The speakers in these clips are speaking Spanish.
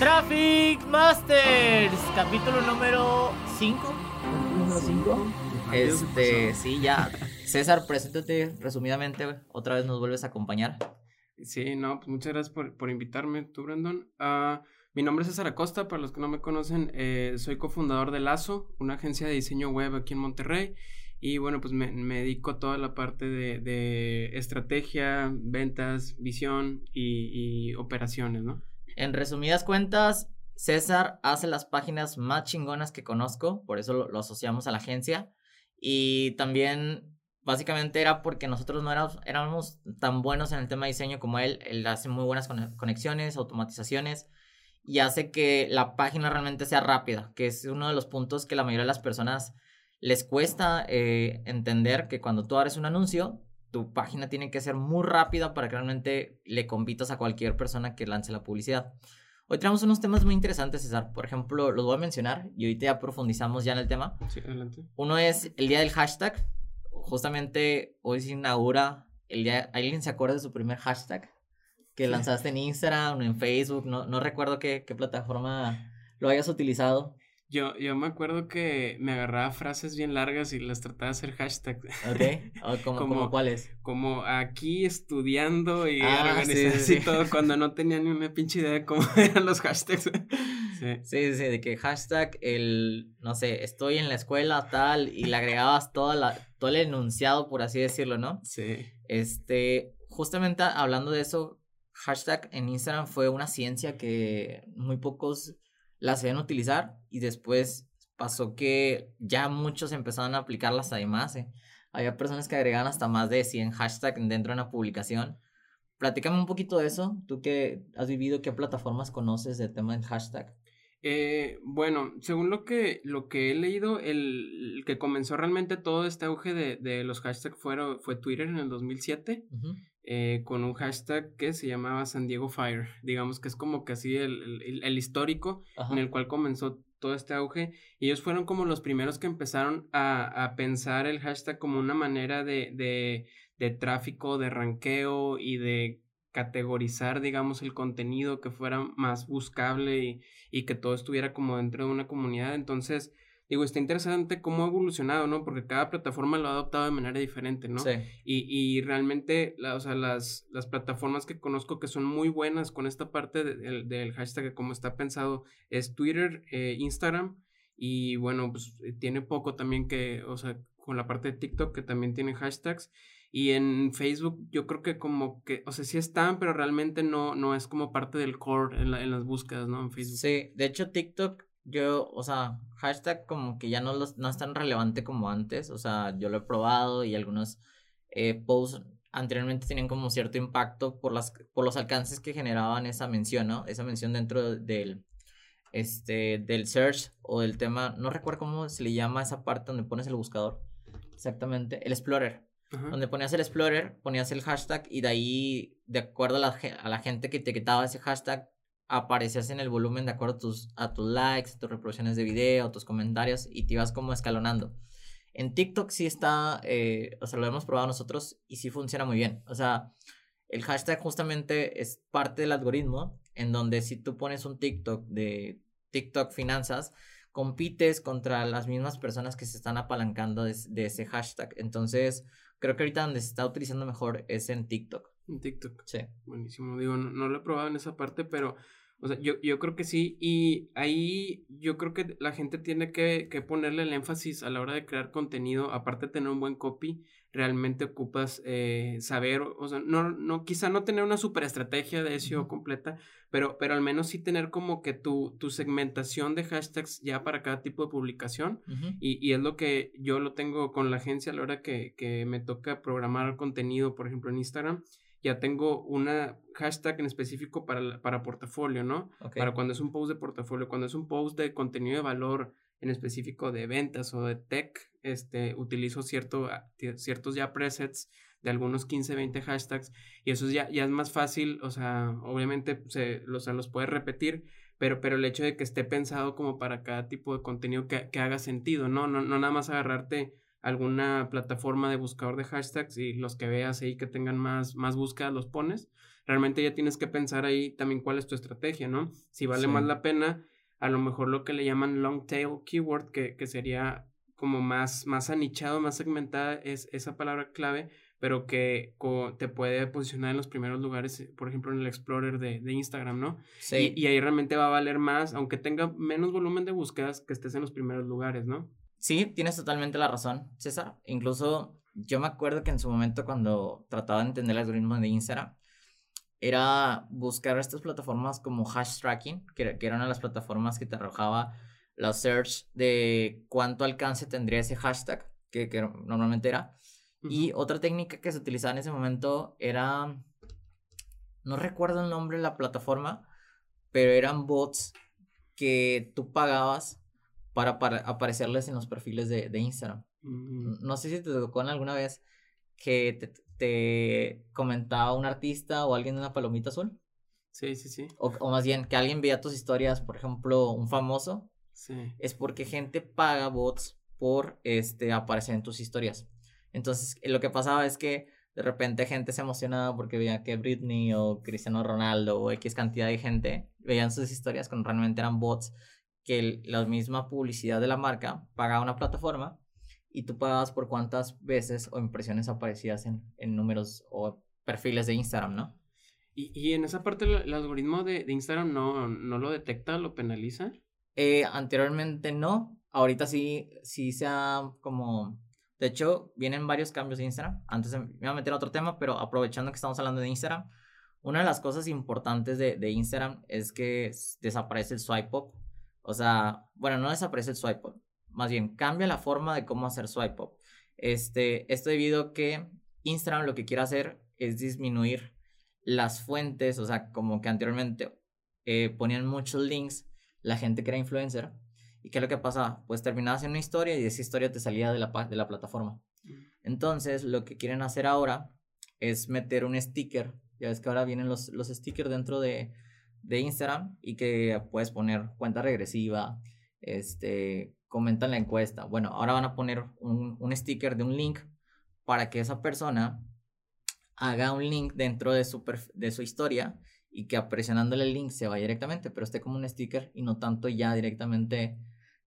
Traffic Masters, capítulo número 5. Número 5. Este, sí, ya. César, preséntate resumidamente. Otra vez nos vuelves a acompañar. Sí, no, pues muchas gracias por, por invitarme, tú, Brandon. Ah, mi nombre es César Acosta, para los que no me conocen, eh, soy cofundador de Lazo, una agencia de diseño web aquí en Monterrey. Y bueno, pues me, me dedico a toda la parte de, de estrategia, ventas, visión y, y operaciones, ¿no? En resumidas cuentas, César hace las páginas más chingonas que conozco, por eso lo, asociamos a la agencia. Y también, básicamente, era porque nosotros no éramos, éramos tan buenos en el tema de diseño como él. Él hace muy buenas conexiones, automatizaciones y hace que la página realmente sea rápida, que es uno de los puntos que la mayoría de las personas les cuesta eh, entender que cuando tú abres un anuncio, tu página tiene que ser muy rápida para que realmente le compitas a cualquier persona que lance la publicidad. Hoy tenemos unos temas muy interesantes, César. Por ejemplo, los voy a mencionar y ahorita ya profundizamos ya en el tema. Sí, adelante. Uno es el día del hashtag. Justamente hoy se inaugura el día. ¿Alguien se acuerda de su primer hashtag? Que lanzaste en Instagram o en Facebook. No, no recuerdo qué, qué plataforma lo hayas utilizado. Yo, yo me acuerdo que me agarraba frases bien largas y las trataba de hacer hashtag. Ok, ¿Cómo, como, cuáles? Como aquí estudiando y Ah, organizando sí, así sí. todo cuando no tenía ni una pinche idea de cómo eran los hashtags. Sí. Sí, sí, de que hashtag el, no sé, estoy en la escuela tal y le agregabas toda la, todo el enunciado, por así decirlo, ¿no? Sí. Este, justamente hablando de eso, hashtag en Instagram fue una ciencia que muy pocos la sabían utilizar y después pasó que ya muchos empezaron a aplicarlas además. ¿eh? Había personas que agregaban hasta más de 100 hashtags dentro de una publicación. Platícame un poquito de eso. Tú que has vivido, ¿qué plataformas conoces del tema del hashtag? Eh, bueno, según lo que, lo que he leído, el, el que comenzó realmente todo este auge de, de los hashtags fueron, fue Twitter en el 2007. Ujú. Eh, con un hashtag que se llamaba San Diego Fire. Digamos que es como que así el, el, el histórico Ajá. en el cual comenzó todo este auge. Y ellos fueron como los primeros que empezaron a, a pensar el hashtag como una manera de, de, de tráfico, de ranqueo y de categorizar, digamos, el contenido que fuera más buscable y, y que todo estuviera como dentro de una comunidad. Entonces, digo, está interesante cómo ha evolucionado, ¿no? Porque cada plataforma lo ha adoptado de manera diferente, ¿no? Sí. Y, y realmente, la, o sea, las, las plataformas que conozco que son muy buenas con esta parte de- del, del hashtag, como está pensado, es Twitter, eh, Instagram, y bueno, pues eh, tiene poco también que, o sea, con la parte de TikTok que también tiene hashtags. Y en Facebook yo creo que como que, o sea, sí están, pero realmente no, no es como parte del core en, la- en las búsquedas, ¿no? En Facebook. Sí, de hecho TikTok, yo, o sea, hashtag como que ya no, los, no es tan relevante como antes, o sea, yo lo he probado y algunos eh, posts anteriormente tenían como cierto impacto por, las, por los alcances que generaban esa mención, ¿no? Esa mención dentro del, este, del search o del tema, no recuerdo cómo se le llama esa parte donde pones el buscador, exactamente, el explorer. Ajá. Donde ponías el explorer, ponías el hashtag y de ahí, de acuerdo a la, a la gente que etiquetaba ese hashtag, aparecías en el volumen de acuerdo a tus, a tus likes, a tus reproducciones de video, a tus comentarios y te ibas como escalonando. En TikTok sí está, eh, o sea, lo hemos probado nosotros y sí funciona muy bien. O sea, el hashtag justamente es parte del algoritmo en donde si tú pones un TikTok de TikTok finanzas, compites contra las mismas personas que se están apalancando de, de ese hashtag. Entonces, creo que ahorita donde se está utilizando mejor es en TikTok. En TikTok. Sí. Buenísimo, digo, no, no lo he probado en esa parte, pero, o sea, yo, yo creo que sí, y ahí yo creo que la gente tiene que, que ponerle el énfasis a la hora de crear contenido, aparte de tener un buen copy, realmente ocupas eh, saber, o sea, no, no, quizá no tener una super estrategia de SEO completa, pero, pero al menos sí tener como que tu, tu segmentación de hashtags ya para cada tipo de publicación, y, y es lo que yo lo tengo con la agencia a la hora que, que me toca programar contenido, por ejemplo, en Instagram. Ya tengo una hashtag en específico para, para portafolio, ¿no? Ok. Para cuando es un post de portafolio, cuando es un post de contenido de valor en específico de ventas o de tech, este, utilizo cierto, a- ti- ciertos ya presets de algunos 15, 20 hashtags y eso ya, ya es más fácil, o sea, obviamente se, sea, los puedes repetir, pero, pero el hecho de que esté pensado como para cada tipo de contenido que, que haga sentido, ¿no? No, no nada más agarrarte alguna plataforma de buscador de hashtags y los que veas ahí que tengan más, más búsquedas los pones. Realmente ya tienes que pensar ahí también cuál es tu estrategia, ¿no? Si vale más la pena, a lo mejor lo que le llaman long tail keyword, que, que sería como más, más anichado, más segmentada, es esa palabra clave, pero que te puede posicionar en los primeros lugares, por ejemplo, en el Explorer de, de Instagram, ¿no? Sí. Y, ahí realmente va a valer más, aunque tenga menos volumen de búsquedas, que estés en los primeros lugares, ¿no? Sí, tienes totalmente la razón, César. Incluso yo me acuerdo que en su momento cuando trataba de entender el algoritmo de Instagram, era buscar estas plataformas como hash tracking, que, que eran las plataformas que te arrojaba la search de cuánto alcance tendría ese hashtag, que, que normalmente era y otra técnica que se utilizaba en ese momento era, no recuerdo el nombre de la plataforma, pero eran bots que tú pagabas para, aparecerles en los perfiles de, Instagram. Mm. No sé si te tocó en alguna vez que te, comentaba un artista o alguien de una palomita azul. Sí, sí, sí. O, o, más bien, que alguien veía tus historias, por ejemplo, un famoso. Sí. Es porque gente paga bots por este, aparecer en tus historias. Entonces, lo que pasaba es que de repente gente se emocionaba porque veía que Britney o Cristiano Ronaldo o X cantidad de gente veían sus historias cuando realmente eran bots que la misma publicidad de la marca pagaba una plataforma y tú pagabas por cuántas veces o impresiones aparecías en, en números o perfiles de Instagram, ¿no? Y, y en esa parte el, algoritmo de, de, Instagram no, no lo detecta, lo penaliza. Eh, anteriormente no, ahorita sí, sí se ha como de hecho, vienen varios cambios de Instagram. Antes me voy a meter a otro tema, pero aprovechando que estamos hablando de Instagram, una de las cosas importantes de, de Instagram es que desaparece el swipe up. O sea, bueno, no desaparece el swipe up. Más bien, cambia la forma de cómo hacer swipe up. Este, esto debido a que Instagram lo que quiere hacer es disminuir las fuentes, o sea, como que anteriormente eh, ponían muchos links la gente que era influencer ¿Y qué es lo que pasaba? Pues terminabas en una historia y esa historia te salía de la, de la plataforma. Mm. Entonces, lo que quieren hacer ahora es meter un sticker. Ya ves que ahora vienen los, los stickers dentro de, de Instagram y que puedes poner cuenta regresiva, este, comentan la encuesta. Bueno, ahora van a poner un, un sticker de un link para que esa persona haga un link dentro de su, de su historia y que presionándole el link se vaya directamente, pero esté como un sticker y no tanto ya directamente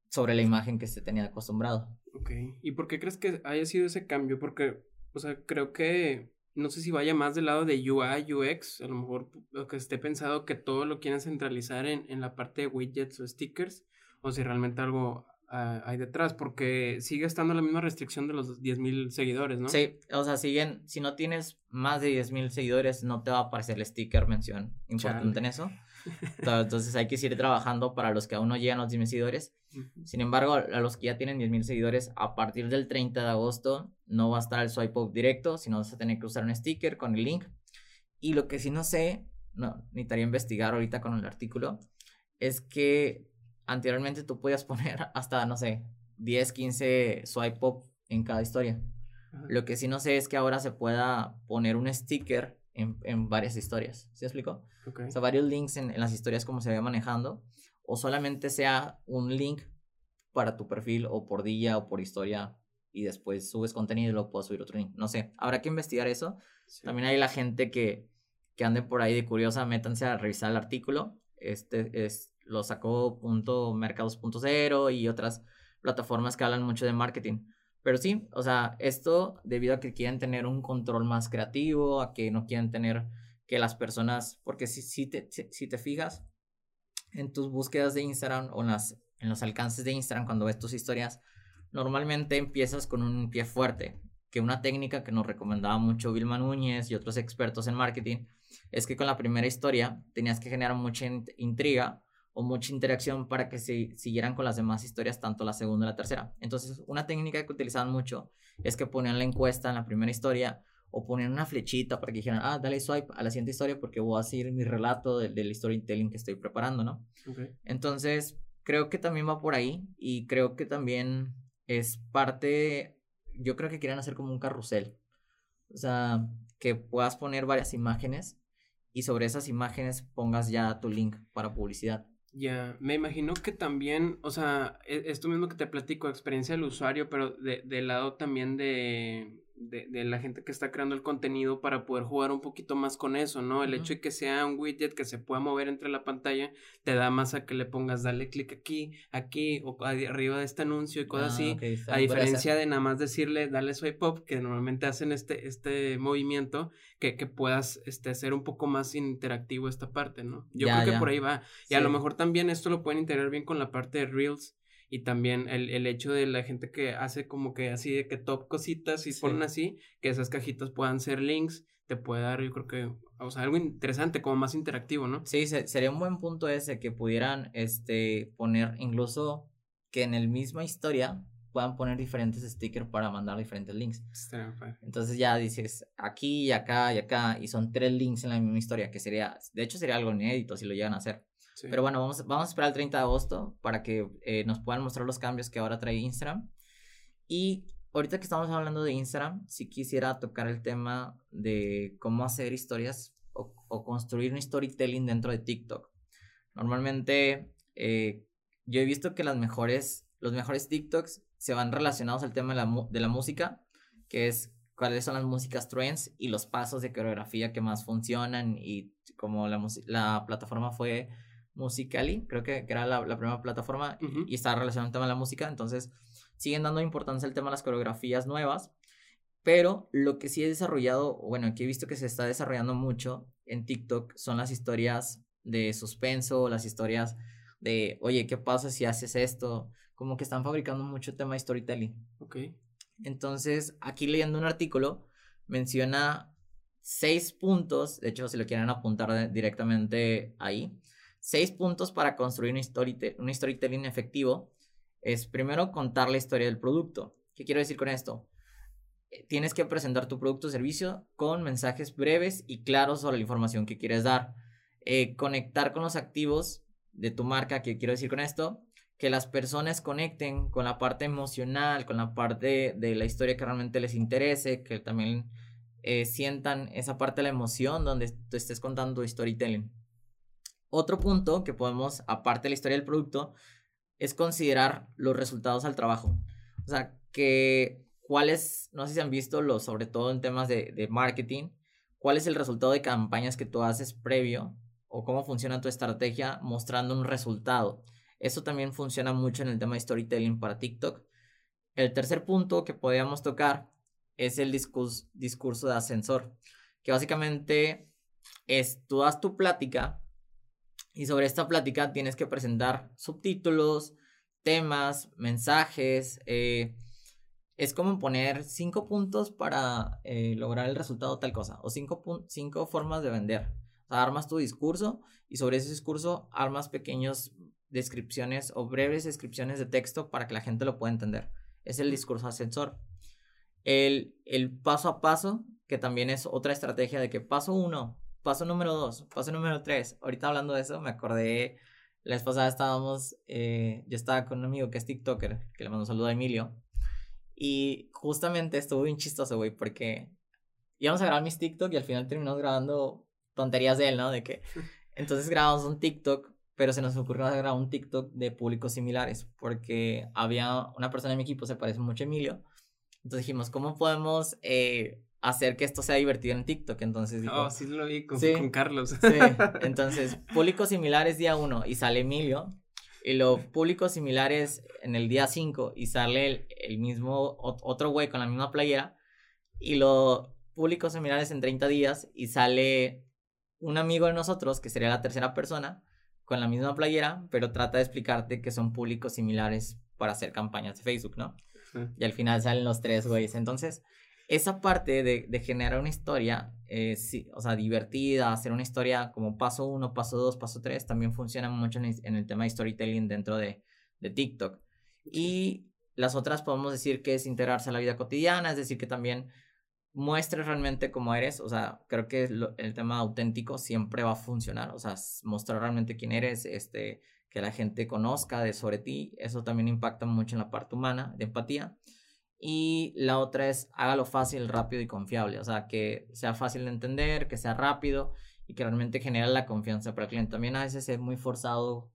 sobre la imagen que se tenía acostumbrado. Ok, ¿y por qué crees que haya sido ese cambio? Porque, o sea, creo que, no sé si vaya más del lado de UI, UX, a lo mejor lo que esté pensado que todo lo quieren centralizar en, en la parte de widgets o stickers, o si realmente algo, Ah, hay detrás, porque sigue estando la misma restricción de los 10.000 seguidores, ¿no? Sí, o sea, siguen, si no tienes más de 10.000 seguidores, no te va a aparecer el sticker mención importante en eso. Entonces hay que seguir trabajando para los que aún no llegan a los 10.000 seguidores. Sin embargo, a los que ya tienen 10.000 seguidores, a partir del 30 de agosto no va a estar el swipe up directo, sino vas a tener que usar un sticker con el link. Y lo que sí no sé, no, necesitaría investigar ahorita con el artículo, es que anteriormente tú podías poner hasta, no sé, 10, 15 swipe up en cada historia. Lo que sí no sé es que ahora se pueda poner un sticker en, en varias historias. ¿Sí explico? O sea, varios links en, en, las historias como se vaya manejando. O solamente sea un link para tu perfil o por día o por historia y después subes contenido y luego puedo subir otro link. No sé, habrá que investigar eso. También hay la gente que, que ande por ahí de curiosa, métanse a revisar el artículo. Este es lo sacó punto mercados.0 y otras plataformas que hablan mucho de marketing. Pero sí, o sea, esto debido a que quieren tener un control más creativo, a que no quieren tener que las personas, porque si, si, te, si, te fijas en tus búsquedas de Instagram o las, en los alcances de Instagram cuando ves tus historias, normalmente empiezas con un pie fuerte, que una técnica que nos recomendaba mucho Vilma Núñez y otros expertos en marketing es que con la primera historia tenías que generar mucha intriga o mucha interacción para que se siguieran con las demás historias, tanto la segunda y la tercera. Entonces, una técnica que utilizaban mucho es que ponían la encuesta en la primera historia o ponían una flechita para que dijeran, ah, dale swipe a la siguiente historia porque voy a seguir mi relato del, del storytelling que estoy preparando, ¿no? Entonces, creo que también va por ahí y creo que también es parte, yo creo que quieren hacer como un carrusel. O sea, que puedas poner varias imágenes y sobre esas imágenes pongas ya tu link para publicidad. Ya, me imagino que también, o sea, e, esto mismo que te platico, experiencia del usuario, pero de, del lado también de, de, de, la gente que está creando el contenido para poder jugar un poquito más con eso, ¿no? El hecho de que sea un widget que se pueda mover entre la pantalla te da más a que le pongas dale clic aquí, aquí o arriba de este anuncio y cosas así. Ah, a diferencia de nada más decirle dale swipe up, que normalmente hacen este, este movimiento, que, que puedas este, hacer un poco más interactivo esta parte, ¿no? Yo creo que por ahí va. Y a lo mejor también esto lo pueden integrar bien con la parte de Reels y también el, el, hecho de la gente que hace como que así de que top cositas y ponen así, que esas cajitas puedan ser links, te puede dar yo creo que, o sea, algo interesante, como más interactivo, ¿no? Sí, sería un buen punto ese que pudieran este, poner incluso que en el misma historia puedan poner diferentes stickers para mandar diferentes links. Entonces ya dices aquí y acá y acá y son tres links en la misma historia, que sería, de hecho sería algo inédito si lo llegan a hacer. Pero bueno, vamos, vamos a esperar el 30 de agosto para que eh, nos puedan mostrar los cambios que ahora trae Instagram. Y ahorita que estamos hablando de Instagram, sí quisiera tocar el tema de cómo hacer historias o, construir un storytelling dentro de TikTok. Normalmente eh, yo he visto que las mejores, los mejores TikToks se van relacionados al tema de la, de la música, que es cuáles son las músicas trends y los pasos de coreografía que más funcionan y como la, la plataforma fue Musically, creo que, era la, primera plataforma y, estaba relacionado al tema de la música, entonces siguen dando importancia al tema de las coreografías nuevas, pero lo que sí he desarrollado, bueno, que he visto que se está desarrollando mucho en TikTok son las historias de suspenso, las historias de, oye, ¿qué pasa si haces esto? Como que están fabricando mucho tema de storytelling. Ok. Entonces, aquí leyendo un artículo, menciona seis puntos, de hecho, si lo quieren apuntar directamente ahí, Seis puntos para construir un, un storytelling efectivo es primero contar la historia del producto. ¿Qué quiero decir con esto? Eh, tienes que presentar tu producto o servicio con mensajes breves y claros sobre la información que quieres dar. Eh, conectar con los activos de tu marca, ¿qué quiero decir con esto? Que las personas conecten con la parte emocional, con la parte de la historia que realmente les interese, que también eh, sientan esa parte de la emoción donde tú estés contando storytelling. Otro punto que podemos, aparte de la historia del producto, es considerar los resultados al trabajo. O sea, que cuáles, no sé si han visto, los, sobre todo en temas de, marketing, cuál es el resultado de campañas que tú haces previo o cómo funciona tu estrategia mostrando un resultado. Eso también funciona mucho en el tema de storytelling para TikTok. El tercer punto que podríamos tocar es el discurso, discurso de ascensor, que básicamente es tú das tu plática y sobre esta plática tienes que presentar subtítulos, temas, mensajes. Eh, es como poner cinco puntos para eh, lograr el resultado tal cosa. O cinco, cinco formas de vender. O sea, armas tu discurso y sobre ese discurso armas pequeñas descripciones o breves descripciones de texto para que la gente lo pueda entender. Es el discurso ascensor. El, el paso a paso, que también es otra estrategia de que paso uno, paso número dos, paso número tres. Ahorita hablando de eso, me acordé, la vez pasada estábamos, eh, yo estaba con un amigo que es TikToker, que le mando un saludo a Emilio. Y justamente estuvo bien chistoso, güey, porque íbamos a grabar mis TikTok y al final terminamos grabando tonterías de él, ¿no? De que entonces grabamos un TikTok, pero se nos ocurrió grabar un TikTok de públicos similares, porque había una persona en mi equipo, se parece mucho a Emilio. Entonces dijimos, ¿cómo podemos eh, hacer que esto sea divertido en TikTok. Entonces dijo, Oh, sí lo vi con, Carlos. Sí, entonces, públicos similares día 1 y sale Emilio. Y los públicos similares en el día 5 y sale el, mismo, otro güey con la misma playera. Y los públicos similares en 30 días y sale un amigo de nosotros, que sería la tercera persona, con la misma playera, pero trata de explicarte que son públicos similares para hacer campañas de Facebook, ¿no? Y al final salen los tres güeyes. Entonces, esa parte de, de generar una historia, eh, sí, o sea, divertida, hacer una historia como paso uno, paso dos, paso tres, también funciona mucho en el, tema de storytelling dentro de, de, TikTok. Y las otras podemos decir que es integrarse a la vida cotidiana, es decir, que también muestres realmente cómo eres, o sea, creo que el tema auténtico siempre va a funcionar, o sea, mostrar realmente quién eres, este, que la gente conozca de sobre ti, eso también impacta mucho en la parte humana, de empatía. Y la otra es hágalo fácil, rápido y confiable. O sea, que sea fácil de entender, que sea rápido y que realmente genere la confianza para el cliente. También a veces es muy forzado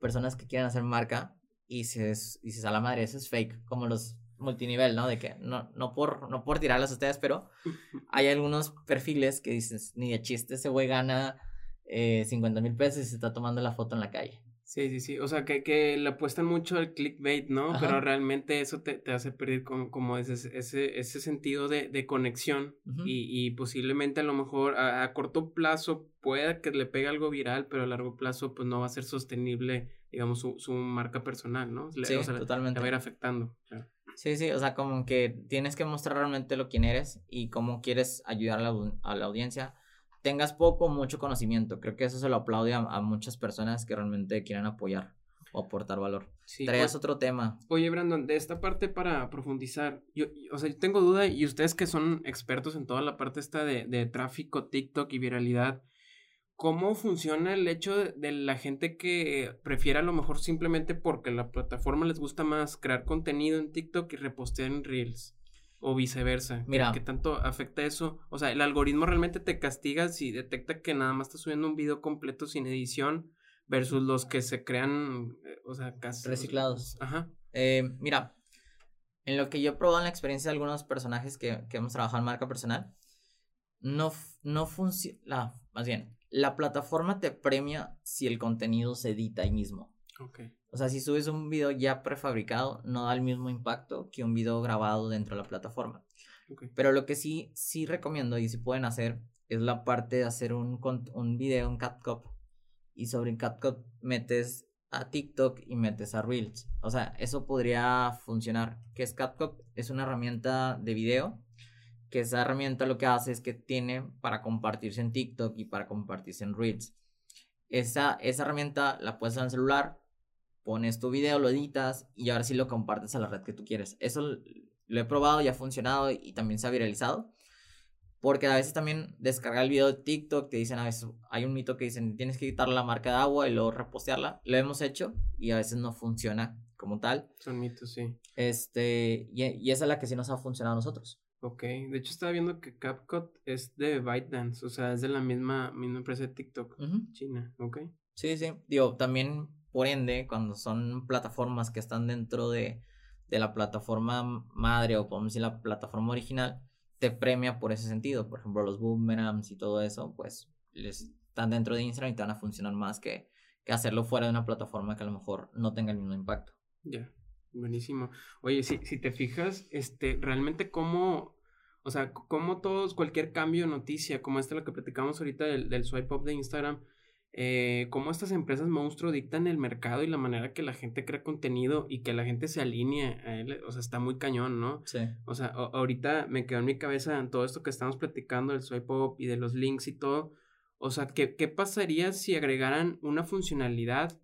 personas que quieren hacer marca y se, y se a la madre, eso es fake, como los multinivel, ¿no? De que no, no, por, no por tirarlas a ustedes, pero hay algunos perfiles que dices, ni de chiste ese güey gana eh, 50 mil pesos y se está tomando la foto en la calle. Sí, sí, sí. O sea, que, que le apuestan mucho al clickbait, ¿no? Pero realmente eso te, te hace perder como, como ese, ese, ese sentido de, de conexión y, y, posiblemente a lo mejor a, corto plazo pueda que le pegue algo viral, pero a largo plazo pues no va a ser sostenible, digamos, su, su marca personal, ¿no? sí, totalmente. Le va a ir afectando. Sí, sí, o sea, como que tienes que mostrar realmente lo quién eres y cómo quieres ayudar a la, a la audiencia tengas poco o mucho conocimiento. Creo que eso se lo aplaude a, muchas personas que realmente quieren apoyar o aportar valor. Sí, Traías otro tema. Oye, Brandon, de esta parte para profundizar, yo, o sea, yo tengo duda y ustedes que son expertos en toda la parte esta de, de tráfico, TikTok y viralidad, ¿cómo funciona el hecho de, de, la gente que prefiere a lo mejor simplemente porque la plataforma les gusta más crear contenido en TikTok y repostear en Reels? O viceversa. Mira. ¿Qué tanto afecta eso? O sea, el algoritmo realmente te castiga si detecta que nada más estás subiendo un video completo sin edición versus los que se crean, eh, o sea, casi. Reciclados. Ajá. Eh, mira, en lo que yo he probado en la experiencia de algunos personajes que, que hemos trabajado en marca personal, no, no funciona. Más bien, la plataforma te premia si el contenido se edita ahí mismo. O sea, si subes un video ya prefabricado, no da el mismo impacto que un video grabado dentro de la plataforma. Pero lo que sí, sí recomiendo y si pueden hacer es la parte de hacer un, un video en CapCut y sobre CapCut metes a TikTok y metes a Reels. O sea, eso podría funcionar. ¿Qué es CapCut? Es una herramienta de video que esa herramienta lo que hace es que tiene para compartirse en TikTok y para compartirse en Reels. Esa, esa herramienta la puedes en el celular, pones tu video, lo editas y ahora sí lo compartes a la red que tú quieres. Eso lo he probado y ha funcionado y también se ha viralizado. Porque a veces también descargar el video de TikTok, te dicen a veces, hay un mito que dicen, tienes que quitar la marca de agua y luego repostearla. Lo hemos hecho y a veces no funciona como tal. Son mitos, sí. Este, y, esa es la que sí nos ha funcionado a nosotros. Ok, de hecho estaba viendo que CapCut es de ByteDance, o sea, es de la misma, misma empresa de TikTok, China, ok. Sí, sí, digo, también por ende, cuando son plataformas que están dentro de, la plataforma madre o podemos decir la plataforma original, te premia por ese sentido. Por ejemplo, los boomerangs y todo eso, pues les están dentro de Instagram y te van a funcionar más que, que hacerlo fuera de una plataforma que a lo mejor no tenga el mismo impacto. Ya, buenísimo. Oye, si, si te fijas, este, realmente cómo, o sea, cómo todos, cualquier cambio de noticia, como este lo que platicamos ahorita del swipe up de Instagram, eh, cómo estas empresas monstruo dictan el mercado y la manera que la gente crea contenido y que la gente se alinee a él, o sea, está muy cañón, ¿no? Sí. O sea, ahorita me quedó en mi cabeza todo esto que estamos platicando del swipe up y de los links y todo. O sea, ¿qué, ¿qué pasaría si agregaran una funcionalidad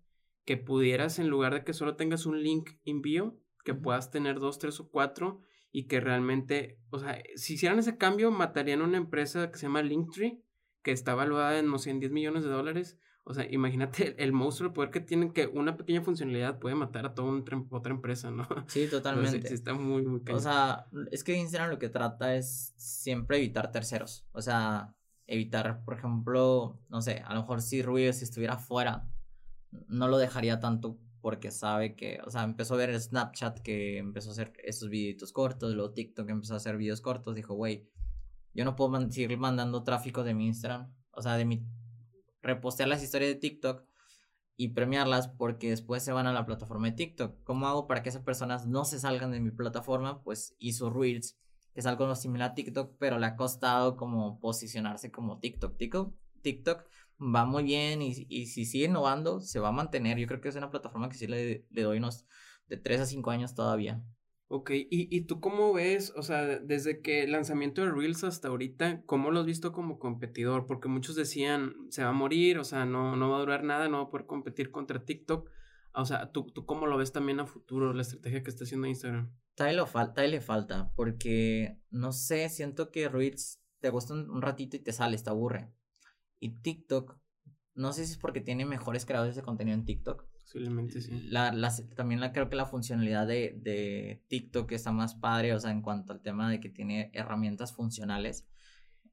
que pudieras, en lugar de que solo tengas un link envío, que puedas tener dos, tres o cuatro y que realmente, o sea, si hicieran ese cambio, matarían una empresa que se llama Linktree que está evaluada en, no sé, en 10 millones de dólares. O sea, imagínate el, monstruo, el poder que tienen que una pequeña funcionalidad puede matar a toda otra empresa, ¿no? Sí, totalmente. sí, está muy, muy O sea, es que Instagram lo que trata es siempre evitar terceros. O sea, evitar, por ejemplo, no sé, a lo mejor si Ruiz si estuviera fuera, no lo dejaría tanto porque sabe que, o sea, empezó a ver Snapchat que empezó a hacer esos videitos cortos, luego TikTok empezó a hacer videos cortos, dijo, güey, yo no puedo seguir mandando tráfico de mi Instagram, o sea, de mi repostear las historias de TikTok y premiarlas porque después se van a la plataforma de TikTok. ¿Cómo hago para que esas personas no se salgan de mi plataforma? Pues hizo Reels, que es algo similar a TikTok, pero le ha costado como posicionarse como TikTok. TikTok, TikTok va muy bien y, si sigue innovando, se va a mantener. Yo creo que es una plataforma que sí le, le doy unos de 3 a 5 años todavía. Ok, ¿Y, ¿Y, tú cómo ves, o sea, desde que el lanzamiento de Reels hasta ahorita, cómo lo has visto como competidor? Porque muchos decían, se va a morir, o sea, no, no va a durar nada, no va a poder competir contra TikTok. O sea, ¿tú, ¿tú cómo lo ves también a futuro, la estrategia que está haciendo Instagram? Todavía falta, le falta, porque, no sé, siento que Reels te gusta un ratito y te sale, te aburre. Y TikTok, no sé si es porque tiene mejores creadores de contenido en TikTok, Posiblemente sí. La, también la, creo que la funcionalidad de, de TikTok está más padre, o sea, en cuanto al tema de que tiene herramientas funcionales.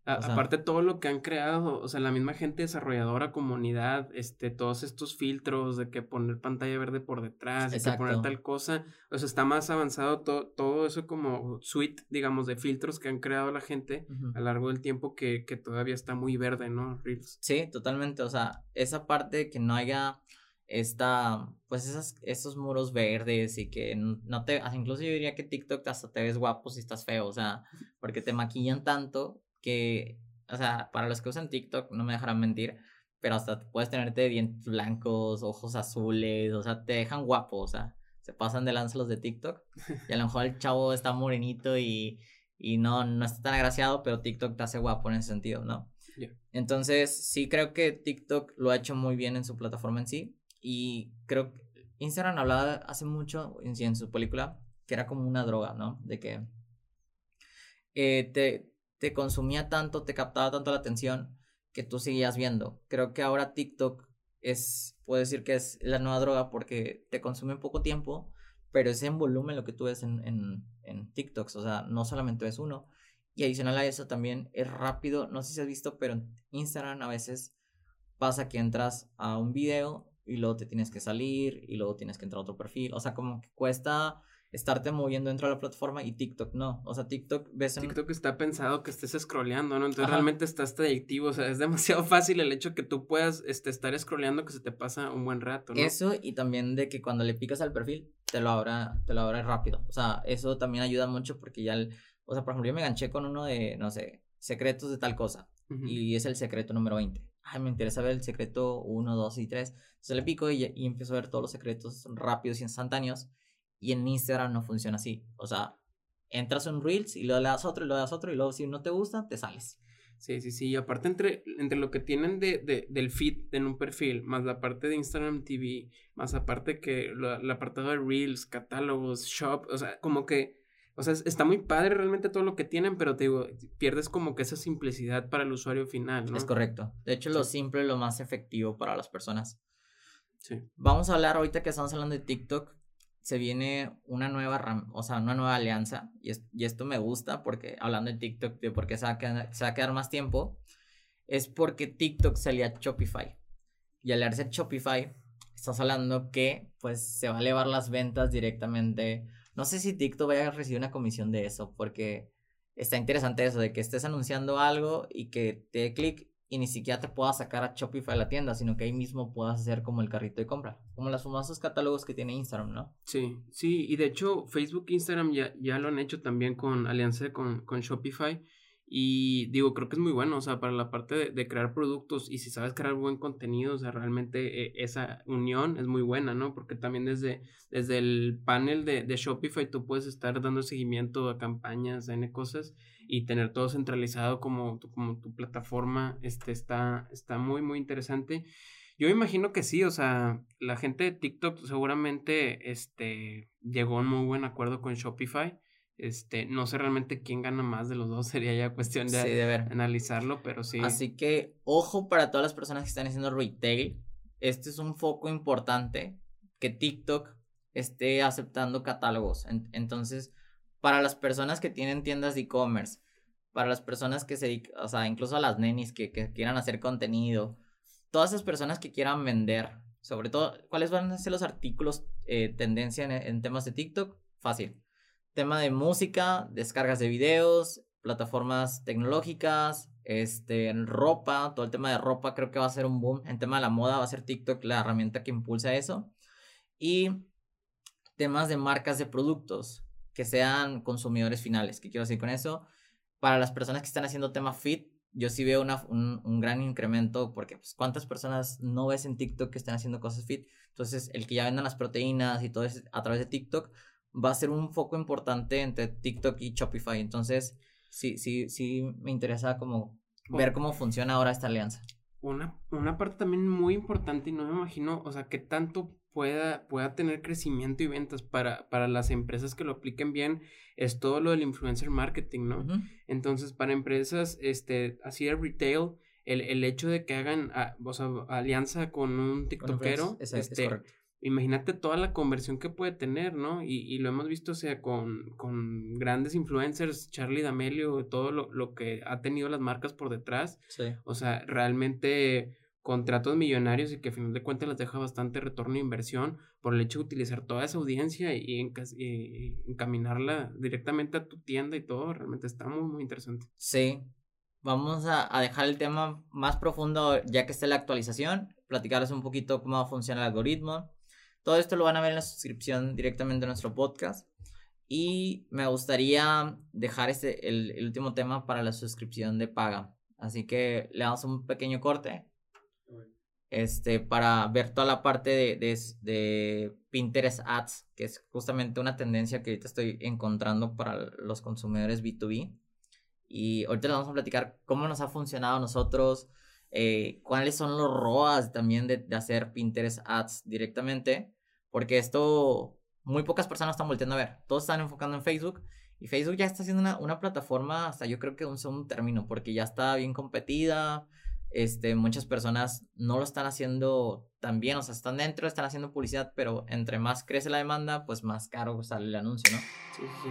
Aparte todo lo que han creado, o sea, la misma gente desarrolladora, comunidad, este, todos estos filtros de que poner pantalla verde por detrás, de que poner tal cosa, o sea, está más avanzado todo, todo eso como suite, digamos, de filtros que han creado la gente a lo largo del tiempo que, que todavía está muy verde, ¿no? Reels. Sí, totalmente, o sea, esa parte que no haya esta, pues esas, esos muros verdes y que no te, incluso yo diría que TikTok hasta te ves guapo si estás feo, o sea, porque te maquillan tanto que, o sea, para los que usan TikTok, no me dejarán mentir, pero hasta puedes tenerte dientes blancos, ojos azules, o sea, te dejan guapo, o sea, se pasan de lanza los de TikTok. Y a lo mejor el chavo está morenito y, y no, no está tan agraciado, pero TikTok te hace guapo en ese sentido, ¿no? Entonces, sí creo que TikTok lo ha hecho muy bien en su plataforma en sí. Y creo que Instagram hablaba hace mucho en, en su película que era como una droga, ¿no? De que eh, te, te consumía tanto, te captaba tanto la atención que tú seguías viendo. Creo que ahora TikTok es, puedo decir que es la nueva droga porque te consume poco tiempo, pero es en volumen lo que tú ves en, en, en TikToks, o sea, no solamente ves uno. Y adicional a eso también es rápido, no sé si has visto, pero en Instagram a veces pasa que entras a un video y luego te tienes que salir y luego tienes que entrar a otro perfil, o sea, como que cuesta estarte moviendo dentro de la plataforma y TikTok no. O sea, TikTok ves en... TikTok está pensado que estés scrolleando, ¿no? Entonces realmente estás adictivo, o sea, es demasiado fácil el hecho que tú puedas este, estar scrolleando que se te pasa un buen rato, ¿no? Eso y también de que cuando le picas al perfil te lo abra, te lo abra rápido. O sea, eso también ayuda mucho porque ya, el... o sea, por ejemplo, yo me enganché con uno de, no sé, secretos de tal cosa y es el secreto número 20. Ay, me interesa ver el secreto 1, 2 y 3. Entonces le pico y, y empiezo a ver todos los secretos rápidos y instantáneos y en Instagram no funciona así. O sea, entras en Reels y luego le das otro y luego le das otro y luego si no te gusta, te sales. Sí, sí, sí. Y aparte entre, entre lo que tienen de, de, del feed en un perfil, más la parte de Instagram TV, más aparte que la, la apartado de Reels, catálogos, shop, o sea, como que, o sea, está muy padre realmente todo lo que tienen, pero te digo, pierdes como que esa simplicidad para el usuario final, ¿no? Es correcto. De hecho, lo simple es lo más efectivo para las personas. Sí. Vamos a hablar ahorita que estamos hablando de TikTok se viene una nueva, o sea, una nueva alianza. Y, y, esto me gusta porque, hablando de TikTok, de por qué se va, a se va a quedar más tiempo, es porque TikTok salía a Shopify. Y al darse Shopify, estás hablando que, pues, se va a elevar las ventas directamente. No sé si TikTok vaya a recibir una comisión de eso, porque está interesante eso, de que estés anunciando algo y que te dé clic y ni siquiera te puedas sacar a Shopify a la tienda, sino que ahí mismo puedas hacer como el carrito de compra, como los famosos catálogos que tiene Instagram, ¿no? Sí, sí, y de hecho Facebook e Instagram ya, ya lo han hecho también con alianza con, con Shopify y digo, creo que es muy bueno, o sea, para la parte de, crear productos y si sabes crear buen contenido, o sea, realmente eh, esa unión es muy buena, ¿no? Porque también desde, desde el panel de, de Shopify tú puedes estar dando seguimiento a campañas, a N cosas y tener todo centralizado como, como tu plataforma, este, está, está muy, muy interesante. Yo imagino que sí, o sea, la gente de TikTok seguramente, este, llegó a un muy buen acuerdo con Shopify este, no sé realmente quién gana más de los dos, sería ya cuestión de, analizarlo, pero sí. Así que ojo para todas las personas que están haciendo retail, este es un foco importante que TikTok esté aceptando catálogos. entonces, para las personas que tienen tiendas de e-commerce, para las personas que se, o sea, incluso a las nenis que, quieran hacer contenido, todas esas personas que quieran vender, sobre todo, ¿cuáles van a ser los artículos eh, tendencia en temas de TikTok? Fácil tema de música, descargas de videos, plataformas tecnológicas, este, ropa, todo el tema de ropa creo que va a ser un boom. En tema de la moda va a ser TikTok la herramienta que impulsa eso. Y temas de marcas de productos que sean consumidores finales. ¿Qué quiero decir con eso? Para las personas que están haciendo tema fit, yo sí veo una, un, un, gran incremento porque pues, cuántas personas no ves en TikTok que están haciendo cosas fit. Entonces, el que ya vendan las proteínas y todo eso a través de TikTok va a ser un foco importante entre TikTok y Shopify. Entonces, sí, sí, sí me interesa como ver cómo funciona ahora esta alianza. Una, una parte también muy importante y no me imagino, o sea, que tanto pueda, pueda tener crecimiento y ventas para, para las empresas que lo apliquen bien, es todo lo del influencer marketing, ¿no? Entonces, para empresas, este, así de retail, el, el hecho de que hagan, ah, o sea, alianza con un tiktokero, este, imagínate toda la conversión que puede tener, ¿no? Y, lo hemos visto, o sea, con, con grandes influencers, Charlie D'Amelio, todo lo, lo, que ha tenido las marcas por detrás. Sí. O sea, realmente contratos millonarios y que a final de cuentas les deja bastante retorno de inversión por el hecho de utilizar toda esa audiencia y, encaminarla directamente a tu tienda y todo, realmente está muy, muy interesante. Sí, vamos a, dejar el tema más profundo ya que esté la actualización, platicarles un poquito cómo funciona el algoritmo. Todo esto lo van a ver en la suscripción directamente a nuestro podcast. Y me gustaría dejar este, el, último tema para la suscripción de paga. Así que le damos un pequeño corte este, para ver toda la parte de, de, Pinterest Ads, que es justamente una tendencia que ahorita estoy encontrando para los consumidores B2B. Y ahorita les vamos a platicar cómo nos ha funcionado a nosotros, eh, cuáles son los ROAS también de, de, hacer Pinterest Ads directamente, porque esto muy pocas personas están volteando a ver, todos están enfocando en Facebook. Y Facebook ya está haciendo una, una plataforma hasta yo creo que un segundo término, porque ya está bien competida, este, muchas personas no lo están haciendo tan bien, o sea, están dentro, están haciendo publicidad, pero entre más crece la demanda, pues más caro sale el anuncio, ¿no? Sí, sí.